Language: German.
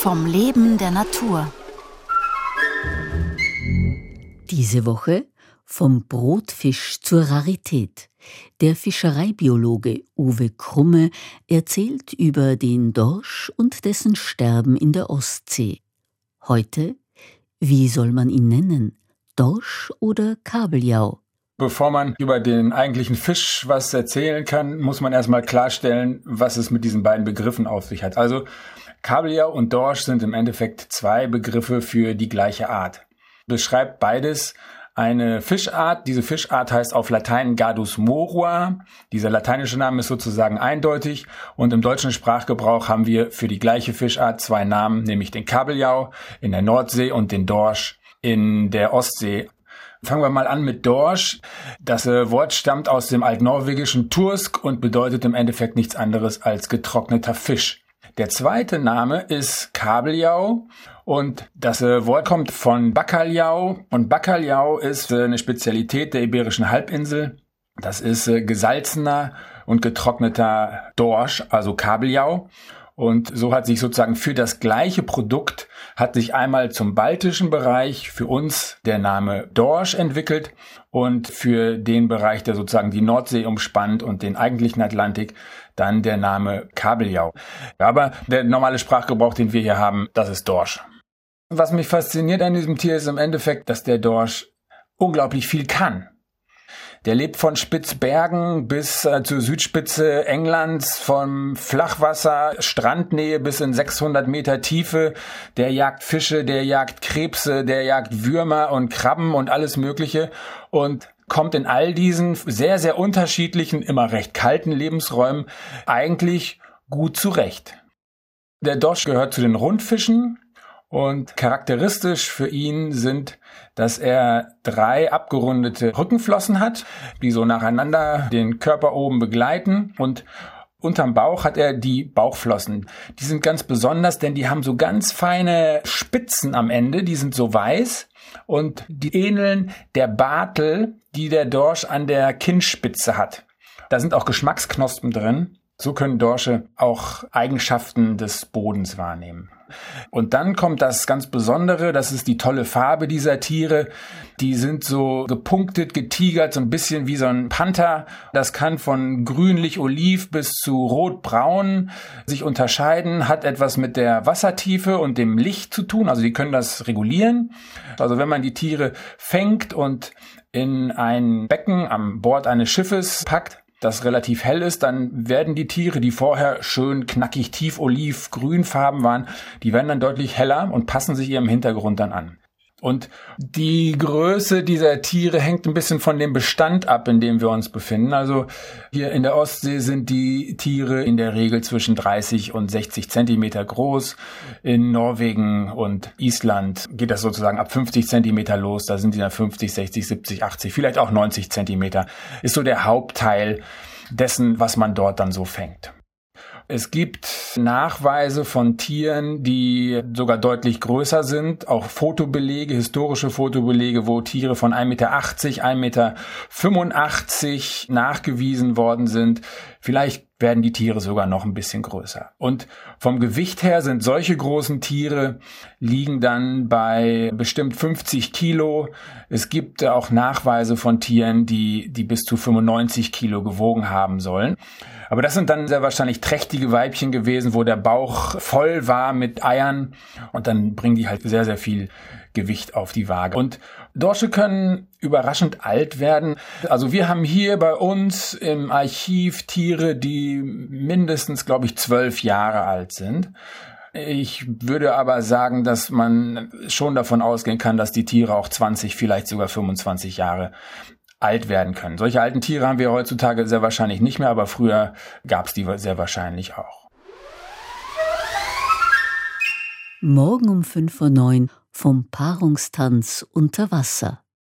vom Leben der Natur. Diese Woche vom Brotfisch zur Rarität. Der Fischereibiologe Uwe Krumme erzählt über den Dorsch und dessen Sterben in der Ostsee. Heute, wie soll man ihn nennen? Dorsch oder Kabeljau? Bevor man über den eigentlichen Fisch was erzählen kann, muss man erstmal klarstellen, was es mit diesen beiden Begriffen auf sich hat. Also Kabeljau und Dorsch sind im Endeffekt zwei Begriffe für die gleiche Art. Beschreibt beides eine Fischart. Diese Fischart heißt auf Latein Gardus morua. Dieser lateinische Name ist sozusagen eindeutig und im deutschen Sprachgebrauch haben wir für die gleiche Fischart zwei Namen, nämlich den Kabeljau in der Nordsee und den Dorsch in der Ostsee. Fangen wir mal an mit Dorsch. Das äh, Wort stammt aus dem altnorwegischen Tursk und bedeutet im Endeffekt nichts anderes als getrockneter Fisch. Der zweite Name ist Kabeljau und das äh, Wort kommt von Bakaljau und Bakaljau ist äh, eine Spezialität der iberischen Halbinsel. Das ist gesalzener und getrockneter Dorsch, also Kabeljau. Und so hat sich sozusagen für das gleiche Produkt hat sich einmal zum baltischen Bereich für uns der Name Dorsch entwickelt und für den Bereich, der sozusagen die Nordsee umspannt und den eigentlichen Atlantik, dann der Name Kabeljau. Aber der normale Sprachgebrauch, den wir hier haben, das ist Dorsch. Was mich fasziniert an diesem Tier ist im Endeffekt, dass der Dorsch unglaublich viel kann. Der lebt von Spitzbergen bis äh, zur Südspitze Englands, vom Flachwasser, Strandnähe bis in 600 Meter Tiefe. Der jagt Fische, der jagt Krebse, der jagt Würmer und Krabben und alles Mögliche und kommt in all diesen sehr, sehr unterschiedlichen, immer recht kalten Lebensräumen eigentlich gut zurecht. Der Dorsch gehört zu den Rundfischen, und charakteristisch für ihn sind, dass er drei abgerundete Rückenflossen hat, die so nacheinander den Körper oben begleiten und Unterm Bauch hat er die Bauchflossen. Die sind ganz besonders, denn die haben so ganz feine Spitzen am Ende, die sind so weiß und die ähneln der Bartel, die der Dorsch an der Kinnspitze hat. Da sind auch Geschmacksknospen drin. So können Dorsche auch Eigenschaften des Bodens wahrnehmen. Und dann kommt das ganz Besondere, das ist die tolle Farbe dieser Tiere. Die sind so gepunktet, getigert, so ein bisschen wie so ein Panther. Das kann von grünlich-oliv bis zu rot-braun sich unterscheiden, hat etwas mit der Wassertiefe und dem Licht zu tun. Also die können das regulieren. Also wenn man die Tiere fängt und in ein Becken am Bord eines Schiffes packt, das relativ hell ist, dann werden die Tiere, die vorher schön knackig tief oliv grünfarben waren, die werden dann deutlich heller und passen sich ihrem Hintergrund dann an. Und die Größe dieser Tiere hängt ein bisschen von dem Bestand ab, in dem wir uns befinden. Also hier in der Ostsee sind die Tiere in der Regel zwischen 30 und 60 Zentimeter groß. In Norwegen und Island geht das sozusagen ab 50 Zentimeter los. Da sind die dann 50, 60, 70, 80, vielleicht auch 90 Zentimeter. Ist so der Hauptteil dessen, was man dort dann so fängt. Es gibt Nachweise von Tieren, die sogar deutlich größer sind, auch Fotobelege, historische Fotobelege, wo Tiere von 1,80 Meter, 1,85 Meter nachgewiesen worden sind. Vielleicht werden die Tiere sogar noch ein bisschen größer. Und vom Gewicht her sind solche großen Tiere liegen dann bei bestimmt 50 Kilo. Es gibt auch Nachweise von Tieren, die, die bis zu 95 Kilo gewogen haben sollen. Aber das sind dann sehr wahrscheinlich trächtige Weibchen gewesen, wo der Bauch voll war mit Eiern und dann bringen die halt sehr, sehr viel Gewicht auf die Waage. Und Dorsche können überraschend alt werden. Also wir haben hier bei uns im Archiv Tiere, mindestens, glaube ich, zwölf Jahre alt sind. Ich würde aber sagen, dass man schon davon ausgehen kann, dass die Tiere auch 20, vielleicht sogar 25 Jahre alt werden können. Solche alten Tiere haben wir heutzutage sehr wahrscheinlich nicht mehr, aber früher gab es die sehr wahrscheinlich auch. Morgen um 5.09 Uhr vom Paarungstanz unter Wasser.